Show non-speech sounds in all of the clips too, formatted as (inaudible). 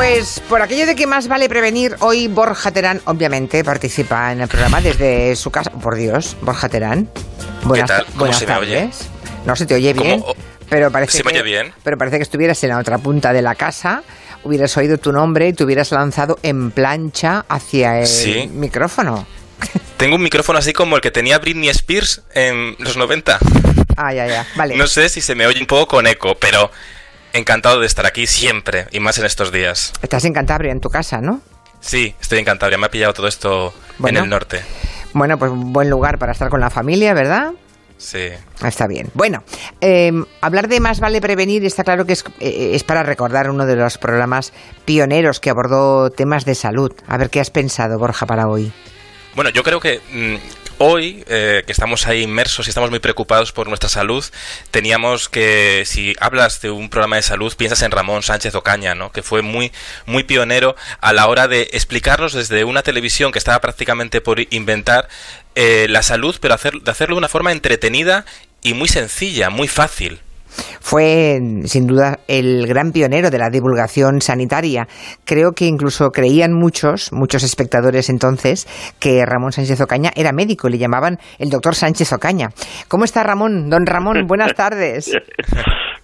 Pues por aquello de que más vale prevenir, hoy Borja Terán obviamente participa en el programa desde su casa. Por Dios, Borja Terán. Buenas, ¿Qué tal? se tardes. Me oye? No se te oye bien, pero parece ¿Se me oye bien? Pero parece que estuvieras en la otra punta de la casa, hubieras oído tu nombre y te hubieras lanzado en plancha hacia el micrófono. Tengo un micrófono así como el que tenía Britney Spears en los 90. Ah, ya, ya. Vale. No sé si se me oye un poco con eco, pero encantado de estar aquí siempre y más en estos días. Estás en Cantabria, en tu casa, ¿no? Sí, estoy en Cantabria. Me ha pillado todo esto en el norte. Bueno, pues un buen lugar para estar con la familia, ¿verdad? Sí. Está bien. Bueno, em, hablar de más vale prevenir está claro que es, eh, es, para recordar uno de los programas pioneros que abordó temas de salud. A ver qué has pensado, Borja, para hoy. Bueno, yo creo que mm, hoy, eh, que estamos ahí inmersos y estamos muy preocupados por nuestra salud, teníamos que, si hablas de un programa de salud, piensas en Ramón Sánchez Ocaña, ¿no? que fue muy, muy pionero a la hora de explicarnos desde una televisión que estaba prácticamente por inventar eh, la salud, pero hacer, de hacerlo de una forma entretenida y muy sencilla, muy fácil. Fue, sin duda, el gran pionero de la divulgación sanitaria. Creo que incluso creían muchos, muchos espectadores entonces, que Ramón Sánchez Ocaña era médico y le llamaban el doctor Sánchez Ocaña. ¿Cómo está Ramón? Don Ramón, (laughs) buenas tardes.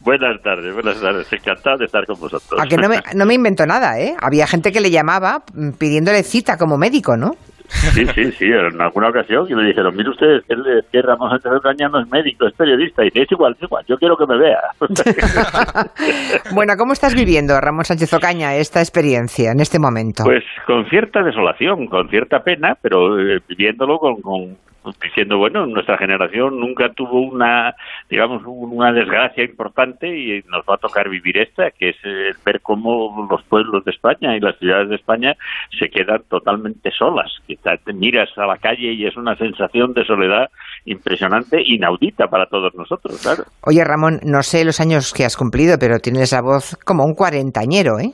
Buenas tardes, buenas tardes. Encantado de estar con vosotros. A que no me, no me invento nada, ¿eh? Había gente que le llamaba pidiéndole cita como médico, ¿no? Sí, sí, sí, en alguna ocasión y me dijeron, mire usted, que, que Ramón Sánchez Ocaña no es médico, es periodista, y dice, es igual, es igual, yo quiero que me vea. (laughs) bueno, ¿cómo estás viviendo, Ramón Sánchez Ocaña, esta experiencia en este momento? Pues con cierta desolación, con cierta pena, pero eh, viviéndolo con, diciendo, bueno, nuestra generación nunca tuvo una, digamos, una desgracia importante y nos va a tocar vivir esta, que es eh, ver cómo los pueblos de España y las ciudades de España se quedan totalmente solas. Que te miras a la calle y es una sensación de soledad impresionante, inaudita para todos nosotros, claro. Oye, Ramón, no sé los años que has cumplido, pero tienes la voz como un cuarentañero, ¿eh?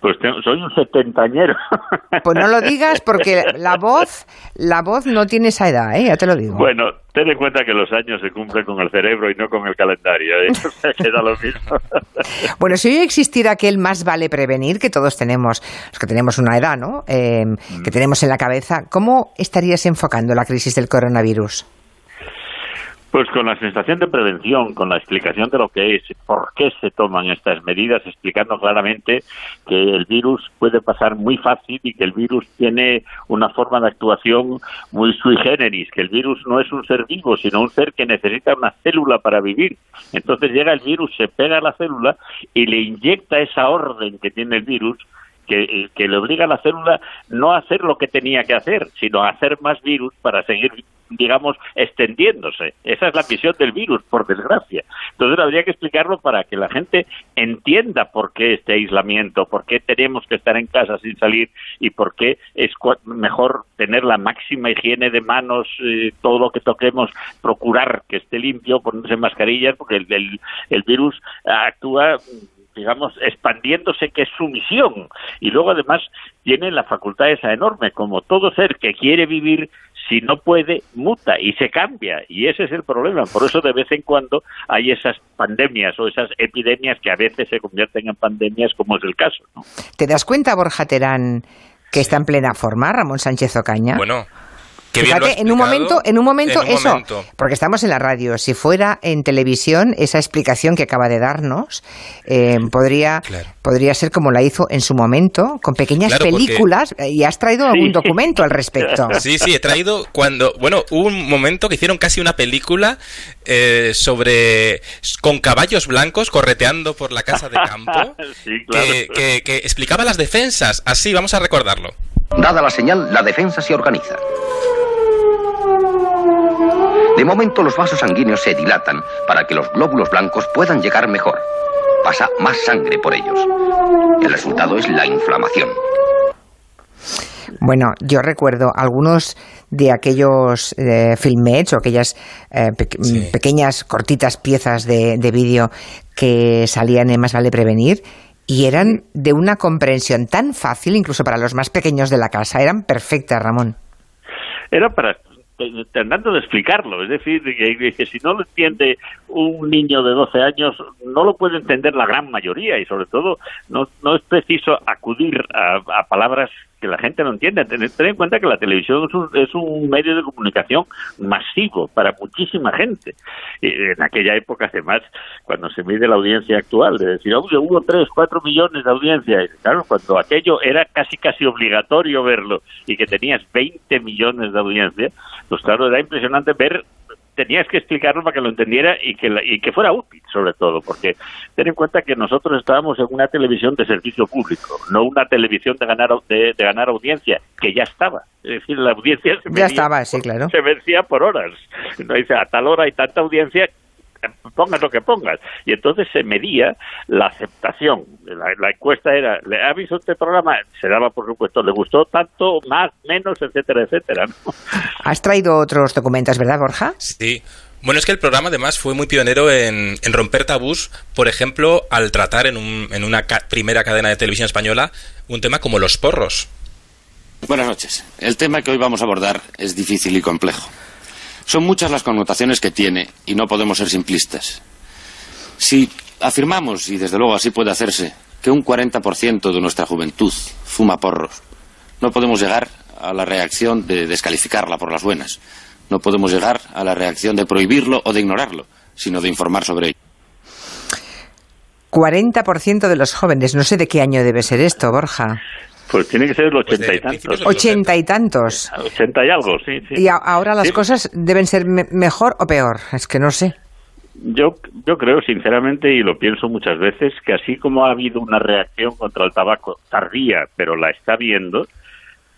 Pues soy un setentañero. (laughs) Pues no lo digas porque la voz, la voz no tiene esa edad, ¿eh? ya te lo digo. Bueno, ten en cuenta que los años se cumplen con el cerebro y no con el calendario, ¿eh? (laughs) o sea, queda lo mismo. (laughs) bueno, si hoy existiera aquel más vale prevenir que todos tenemos, los que tenemos una edad, ¿no? Eh, que mm. tenemos en la cabeza, ¿cómo estarías enfocando la crisis del coronavirus? Pues con la sensación de prevención, con la explicación de lo que es, por qué se toman estas medidas, explicando claramente que el virus puede pasar muy fácil y que el virus tiene una forma de actuación muy sui generis, que el virus no es un ser vivo, sino un ser que necesita una célula para vivir. Entonces llega el virus, se pega a la célula y le inyecta esa orden que tiene el virus que, que, le obliga a la célula no a hacer lo que tenía que hacer, sino a hacer más virus para seguir digamos, extendiéndose. Esa es la visión del virus, por desgracia. Entonces habría que explicarlo para que la gente entienda por qué este aislamiento, por qué tenemos que estar en casa sin salir y por qué es mejor tener la máxima higiene de manos, eh, todo lo que toquemos, procurar que esté limpio, ponerse mascarillas, porque el, el virus actúa digamos, expandiéndose, que es su misión. Y luego, además, tiene la facultad esa enorme, como todo ser que quiere vivir si no puede, muta y se cambia. Y ese es el problema. Por eso de vez en cuando hay esas pandemias o esas epidemias que a veces se convierten en pandemias, como es el caso. ¿Te das cuenta, Borja Terán, que está en plena forma Ramón Sánchez Ocaña? Bueno, Fíjate, en un momento, en un momento eso, porque estamos en la radio. Si fuera en televisión, esa explicación que acaba de darnos eh, podría, podría ser como la hizo en su momento, con pequeñas películas. Y has traído algún documento al respecto. (laughs) Sí, sí, he traído cuando, bueno, hubo un momento que hicieron casi una película eh, sobre con caballos blancos correteando por la casa de campo, (laughs) que, que explicaba las defensas. Así, vamos a recordarlo. Dada la señal, la defensa se organiza. De momento los vasos sanguíneos se dilatan para que los glóbulos blancos puedan llegar mejor. Pasa más sangre por ellos. El resultado es la inflamación. Bueno, yo recuerdo algunos de aquellos eh, filmets o aquellas eh, pequeñas, cortitas piezas de, de vídeo que salían en Más Vale Prevenir y eran de una comprensión tan fácil, incluso para los más pequeños de la casa. Eran perfectas, Ramón. Era para tratando de explicarlo. Es decir, que, si no lo entiende un niño de 12 años, no lo puede entender la gran mayoría y sobre todo no, no es preciso acudir a palabras que la gente no entiende. Ten, en cuenta que la televisión es un, medio de comunicación masivo para muchísima gente. En aquella época, además, cuando se mide la audiencia actual, de decir, hubo 3, 4 millones de audiencia, claro, cuando aquello era casi casi obligatorio verlo y que tenías 20 millones de audiencia, pues claro, era impresionante ver tenías que explicarlo para que lo entendiera y que, y que fuera útil, sobre todo, porque ten en cuenta que nosotros estábamos en una televisión de servicio público, no una televisión de ganar de, ganar audiencia, que ya estaba. Es decir, la audiencia se ya estaba, sí, claro. se vencía por horas. No dice, a tal hora hay tanta audiencia pongas lo que pongas. Y entonces se medía la aceptación. La, encuesta era, ¿le ha visto este programa? Se daba, por supuesto, ¿le gustó tanto, más, menos, etcétera, etcétera? (laughs) Has traído otros documentos, ¿verdad, Borja? Sí. Bueno, es que el programa además fue muy pionero en, romper tabús, por ejemplo, al tratar en, un, en una primera cadena de televisión española un tema como los porros. Buenas noches. El tema que hoy vamos a abordar es difícil y complejo. Son muchas las connotaciones que tiene y no podemos ser simplistas. Si afirmamos, y desde luego así puede hacerse, que un 40% de nuestra juventud fuma porros, no podemos llegar a la reacción de descalificarla por las buenas. No podemos llegar a la reacción de prohibirlo o de ignorarlo, sino de informar sobre ello. 40% de los jóvenes, no sé de qué año debe ser esto, Borja. Pues tiene que ser el pues ochenta y tantos. Ochenta y tantos. Ochenta y algo, sí. sí. Y ahora las cosas deben ser mejor o peor, es que no sé. Yo, yo creo sinceramente, y lo pienso muchas veces, que así como ha habido una reacción contra el tabaco tardía, pero la está viendo,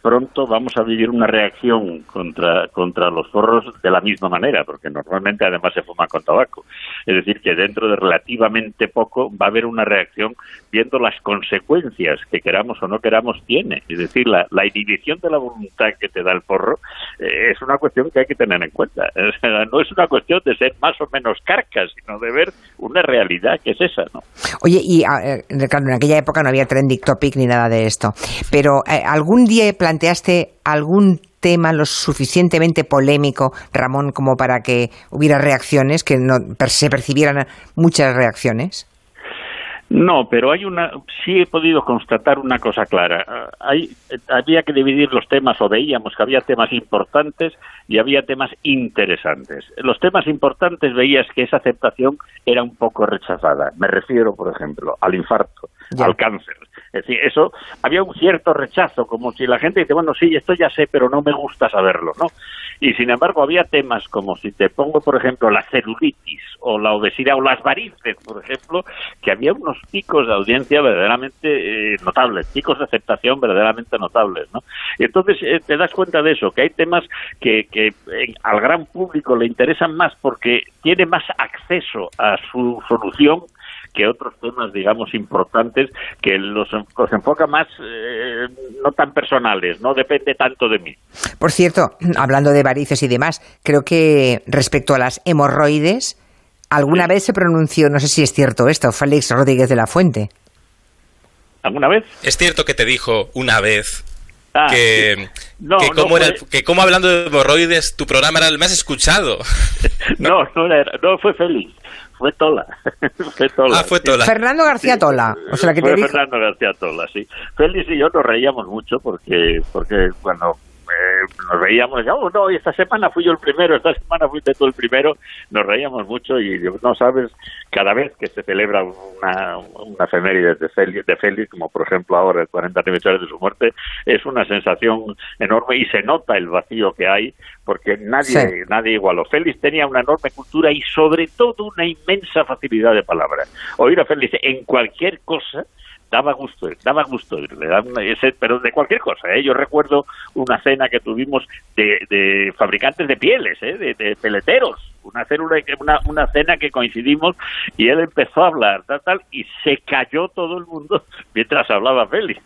pronto vamos a vivir una reacción contra, contra los forros de la misma manera, porque normalmente además se fuma con tabaco. Es decir, que dentro de relativamente poco va a haber una reacción viendo las consecuencias que queramos o no queramos tiene. Es decir, la, inhibición de la voluntad que te da el porro eh, es una cuestión que hay que tener en cuenta. (laughs) no es una cuestión de ser más o menos carcas, sino de ver una realidad que es esa. ¿no? Oye, y eh, en aquella época no había trending topic ni nada de esto, pero eh, algún día planteaste algún tema lo suficientemente polémico, Ramón, como para que hubiera reacciones, que no se percibieran muchas reacciones? No, pero hay una, sí he podido constatar una cosa clara. Hay, había que dividir los temas, o veíamos que había temas importantes y había temas interesantes. Los temas importantes veías que esa aceptación era un poco rechazada. Me refiero, por ejemplo, al infarto, al cáncer. Es decir, eso había un cierto rechazo, como si la gente dice, bueno, sí, esto ya sé, pero no me gusta saberlo, ¿no? Y sin embargo, había temas como si te pongo, por ejemplo, la celulitis o la obesidad o las varices, por ejemplo, que había unos picos de audiencia verdaderamente eh, notables, picos de aceptación verdaderamente notables, ¿no? Y entonces eh, te das cuenta de eso, que hay temas que, que al gran público le interesan más porque tiene más acceso a su solución que otros temas, digamos, importantes que los, los enfoca más, eh, no tan personales, no depende tanto de mí. Por cierto, hablando de varices y demás, creo que respecto a las hemorroides, alguna vez se pronunció, no sé si es cierto esto, Félix Rodríguez de la Fuente. ¿Alguna vez? Es cierto que te dijo una vez ah, que, que, como era, que como hablando de hemorroides tu programa era el más escuchado. (laughs) no, no, era, no fue Félix fue Tola. (laughs) fue Tola. Ah, fue Tola. Fernando García Tola. O sea, que fue Fernando García Tola, sí. Félix y yo nos reíamos mucho porque, porque cuando eh, nos reíamos, decíamos, oh, no, esta semana fui yo el primero, esta semana fuiste tú el primero, nos reíamos mucho y no sabes, cada vez que se celebra una, una efeméride de Félix, de Félix, como por ejemplo ahora el 40 aniversario de su muerte, es una sensación enorme y se nota el vacío que hay porque nadie, nadie igualó. Félix tenía una enorme cultura y sobre todo una inmensa facilidad de palabra. Oír a Félix en cualquier cosa daba gusto, daba gusto ese, pero de cualquier cosa. ¿eh? Yo recuerdo una cena que tuvimos de, fabricantes de pieles, ¿eh? de, peleteros, una cena, una, una, cena que coincidimos y él empezó a hablar, tal, tal, y se cayó todo el mundo (laughs) mientras hablaba Félix.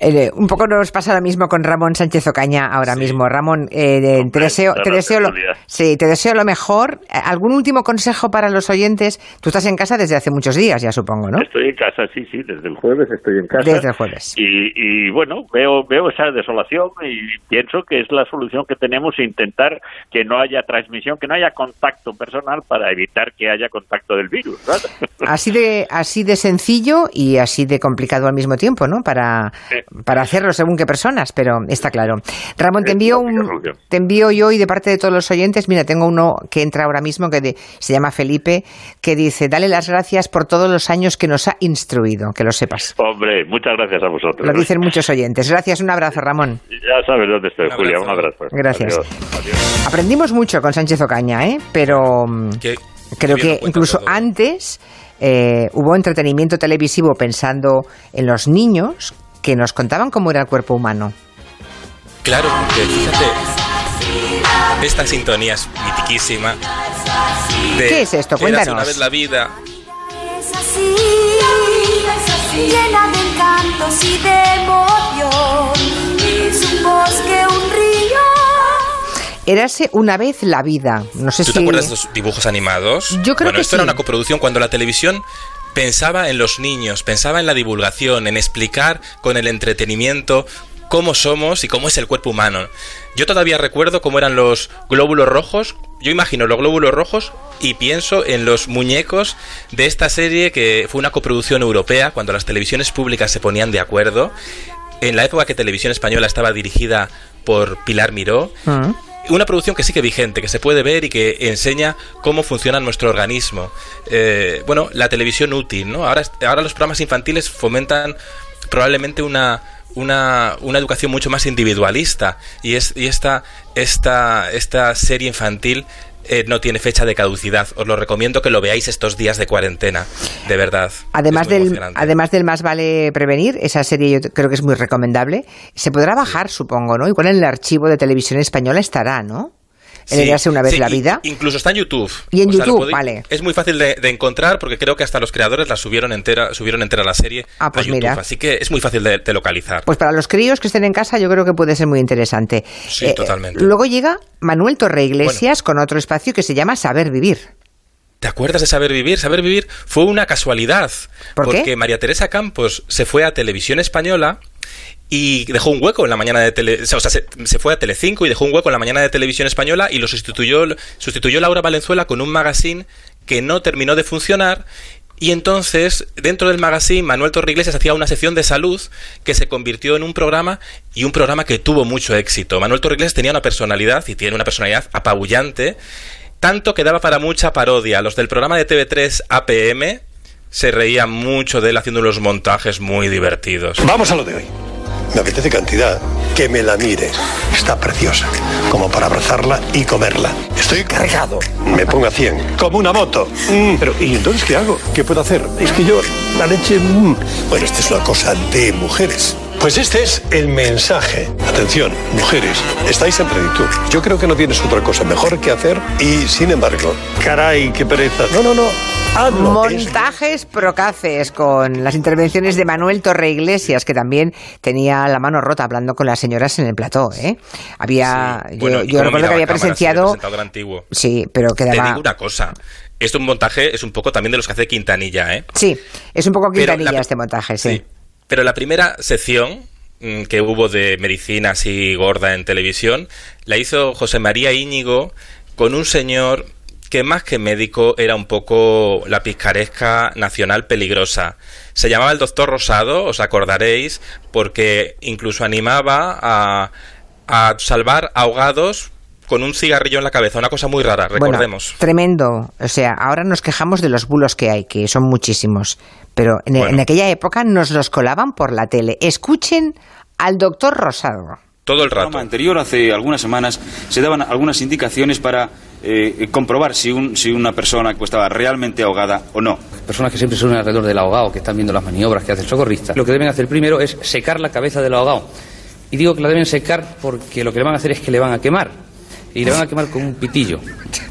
Eh, un poco nos pasa lo mismo con Ramón Sánchez Ocaña ahora mismo. Ramón, eh, te deseo, te deseo lo, sí, te deseo lo mejor. Eh, ¿Algún último consejo para los oyentes? Tú estás en casa desde hace muchos días, ya supongo, ¿no? Estoy en casa, sí, sí, desde el jueves estoy en casa. Desde el jueves. Y, bueno, veo, veo esa desolación y pienso que es la solución que tenemos intentar que no haya transmisión, que no haya contacto personal para evitar que haya contacto del virus. Así de, así de sencillo y así de complicado al mismo tiempo, ¿no? Para, para hacerlo según qué personas, pero está claro. Ramón, te envío, un, te envío yo y de parte de todos los oyentes, mira, tengo uno que entra ahora mismo que se llama Felipe, que dice, dale las gracias por todos los años que nos ha instruido, que lo sepas. Hombre, muchas gracias a vosotros. Lo dicen muchos oyentes. Gracias, un abrazo, Ramón. Ya sabes dónde estoy, Julia, un abrazo. Gracias. Aprendimos mucho con Sánchez Ocaña, ¿eh? Pero... Mm, creo que incluso antes eh, hubo entretenimiento televisivo pensando en los niños que nos contaban cómo era el cuerpo humano. Claro, porque fíjate, esta sintonía es mitiquísima. ¿Qué es esto? Cuéntanos. una vez la vida. Es así, es así, llena de encantos y de emoción. Es un bosque, un río. Érase una vez la vida. No sé ¿Tú te acuerdas de los dibujos animados? Yo creo bueno, que esto era una coproducción cuando la televisión pensaba en los niños, pensaba en la divulgación, en explicar con el entretenimiento cómo somos y cómo es el cuerpo humano. Yo todavía recuerdo cómo eran los glóbulos rojos. Yo imagino los glóbulos rojos y pienso en los muñecos de esta serie que fue una coproducción europea cuando las televisiones públicas se ponían de acuerdo. En la época que Televisión Española estaba dirigida por Pilar Miró. Ah una producción que sigue vigente, que se puede ver y que enseña cómo funciona nuestro organismo. Eh, bueno, la televisión útil, ¿no? Ahora, ahora los programas infantiles fomentan probablemente una, una, una, educación mucho más individualista y, es, y esta, esta, esta serie infantil eh, no tiene fecha de caducidad. Os lo recomiendo que lo veáis estos días de cuarentena, de verdad. Además, del, además del Más vale prevenir, esa serie yo creo que es muy recomendable. Se podrá bajar, supongo, ¿no? Igual en el archivo de televisión española estará, ¿no? En una vez la vida. Incluso está en YouTube. Y en YouTube, vale. Es muy fácil de, encontrar porque creo que hasta los creadores la subieron entera, subieron entera la serie ah, pues Mira. Así que es muy fácil de, localizar. Pues para los críos que estén en casa yo creo que puede ser muy interesante. Sí, eh, totalmente. Luego llega Manuel Torre Iglesias con otro espacio que se llama Saber Vivir. ¿Te acuerdas de Saber Vivir? Saber Vivir fue una casualidad. porque María Teresa Campos se fue a Televisión Española y dejó un hueco en la mañana de tele, o sea, se, fue a Telecinco y dejó un hueco en la mañana de televisión española y lo sustituyó sustituyó Laura Valenzuela con un magazine que no terminó de funcionar y entonces, dentro del magazine, Manuel Torriglesias hacía una sección de salud que se convirtió en un programa y un programa que tuvo mucho éxito. Manuel Torriglesias tenía una personalidad y tiene una personalidad apabullante, tanto que daba para mucha parodia. Los del programa de TV3 APM se reían mucho de él haciendo unos montajes muy divertidos. Vamos a lo de hoy. Me apetece cantidad. Que me la mire. Está preciosa. Como para abrazarla y comerla. Estoy cargado. Me pongo a 100. Como una moto. Mm. Pero, ¿y entonces qué hago? ¿Qué puedo hacer? Es que yo, la leche... Mm. Bueno, esta es una cosa de mujeres. Pues este es el mensaje. Atención, mujeres, estáis en plenitud. Yo creo que no tienes otra cosa mejor que hacer y, sin embargo, caray, qué pereza. No, no, no. Montajes procaces con las intervenciones de Manuel Torre Iglesias, que también tenía la mano rota hablando con las señoras en el plató. ¿eh? Había, yo, recuerdo que había presenciado. Sí, pero quedaba. Te digo una cosa. Esto un montaje es un poco también de los que hace Quintanilla, ¿eh? Sí, es un poco Quintanilla este montaje, sí. Pero la primera sección mm, que hubo de medicina así gorda en televisión la hizo José María Íñigo con un señor que más que médico era un poco la picaresca nacional peligrosa. Se llamaba el doctor Rosado, os acordaréis, porque incluso animaba a, a salvar ahogados con un cigarrillo en la cabeza, una cosa muy rara, recordemos. tremendo. O sea, ahora nos quejamos de los bulos que hay, que son muchísimos. Pero en, aquella época nos los colaban por la tele. Escuchen al doctor Rosado. Todo el rato. En el anterior, hace algunas semanas, se daban algunas indicaciones para eh, comprobar si, un, si una persona estaba realmente ahogada o no. Personas que siempre son alrededor del ahogado, que están viendo las maniobras que hace el socorrista, lo que deben hacer primero es secar la cabeza del ahogado. Y digo que la deben secar porque lo que le van a hacer es que le van a quemar. Y le van a quemar con un pitillo.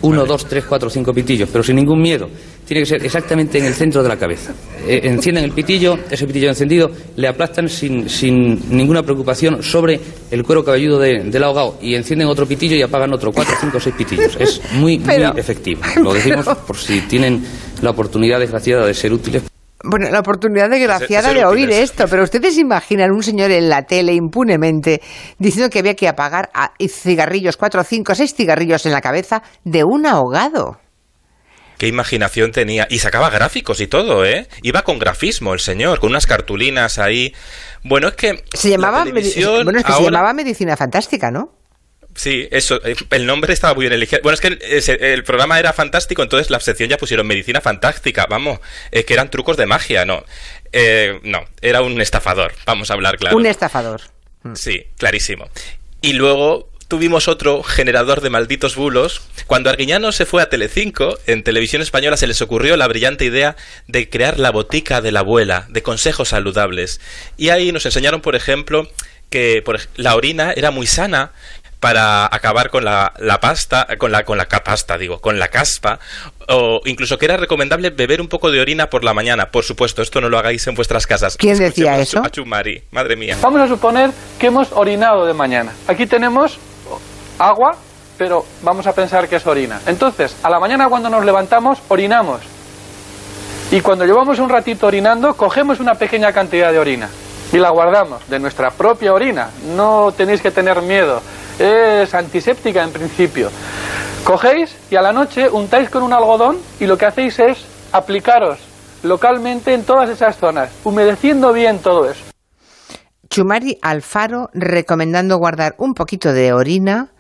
Uno, dos, tres, cuatro, cinco pitillos, pero sin ningún miedo tiene que ser exactamente en el centro de la cabeza. Eh, encienden el pitillo, ese pitillo encendido, le aplastan sin, sin ninguna preocupación sobre el cuero cabelludo de- del ahogado y encienden otro pitillo y apagan otro, cuatro, cinco, seis pitillos. Es muy, Pero- muy efectivo. Lo decimos pero- por si tienen la oportunidad desgraciada de ser útiles. Bueno, la oportunidad desgraciada De oír esto, pero ustedes imaginan un señor en la tele impunemente diciendo que había que apagar a- cigarrillos, cuatro, cinco, seis cigarrillos en la cabeza de un ahogado. Qué imaginación tenía. Y sacaba gráficos y todo, ¿eh? Iba con grafismo el señor, con unas cartulinas ahí. Bueno, es que. Se llamaba, la medi- televisión bueno, es que se llamaba medicina fantástica, ¿no? Sí, eso. eh, El nombre estaba muy bien elegido. Bueno, es que el, ese- el programa era fantástico, entonces la sección ya pusieron medicina fantástica. Vamos, es que eran trucos de magia, no. Eh, no, era un estafador. Vamos a hablar claro. Un estafador. Sí, clarísimo. Y luego tuvimos otro generador de malditos bulos. Cuando Arguiñano se fue a Telecinco, en televisión española se les ocurrió la brillante idea de crear la botica de la abuela, de consejos saludables. Y ahí nos enseñaron, por ejemplo, que por la orina era muy sana para acabar con la, la pasta, con la, con la pasta, digo, con la caspa, o incluso que era recomendable beber un poco de orina por la mañana. Por supuesto, esto no lo hagáis en vuestras casas. ¿Quién decía eso? A Chumari, madre mía. Vamos a suponer que hemos orinado de mañana. Aquí tenemos agua, pero vamos a pensar que es orina. Entonces, a la mañana cuando nos levantamos, orinamos. Y cuando llevamos un ratito orinando, cogemos una pequeña cantidad de orina y la guardamos de nuestra propia orina. No tenéis que tener miedo. Es antiséptica en principio. Cogéis y a la noche untáis con un algodón y lo que hacéis es aplicaros localmente en todas esas zonas, humedeciendo bien todo eso. Chumari Alfaro recomendando guardar un poquito de orina,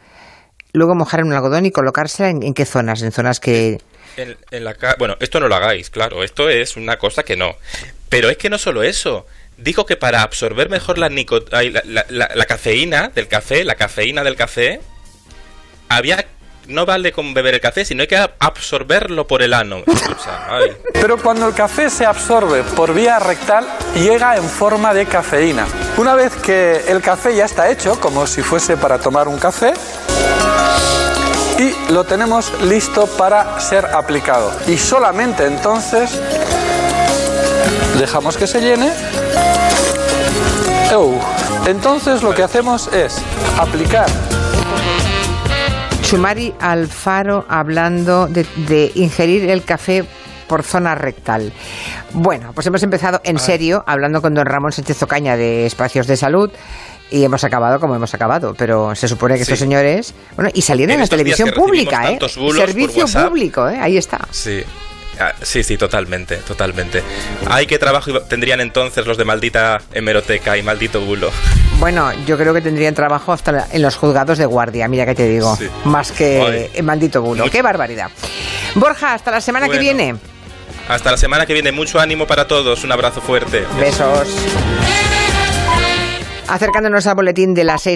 luego mojar en un algodón y colocársela en, en qué zonas, en zonas que... En, en la ca- bueno, esto no lo hagáis, claro, esto es una cosa que no. Pero es que no solo eso. Dijo que para absorber mejor la, nico- ay, la, la- la- la cafeína del café, la cafeína del café, había no vale con beber el café, sino hay que absorberlo por el ano. (laughs) O sea, ay. Pero cuando el café se absorbe por vía rectal, llega en forma de cafeína. Una vez que el café ya está hecho, como si fuese para tomar un café, y lo tenemos listo para ser aplicado. Y solamente entonces dejamos que se llene. ¡Eu! Entonces lo que hacemos es aplicar Chumari Alfaro hablando de, de ingerir el café por zona rectal. Bueno, pues hemos empezado en serio hablando con don Ramón Sánchez Ocaña de Espacios de Salud y hemos acabado como hemos acabado, pero se supone que estos Sí. señores, bueno, y salieron en, En la estos televisión pública, ¿eh? Servicio WhatsApp. público, ¿eh? Ahí está. Sí. Ah, sí, sí, totalmente, totalmente. Ay, qué trabajo tendrían entonces los de maldita hemeroteca y maldito bulo. Bueno, yo creo que tendrían trabajo hasta en los juzgados de guardia, mira que te digo, Sí. más que en maldito bulo. ¡Qué barbaridad! Borja, hasta la semana que viene. Hasta la semana que viene, mucho ánimo para todos, un abrazo fuerte. Besos. Acercándonos al boletín de las 6 de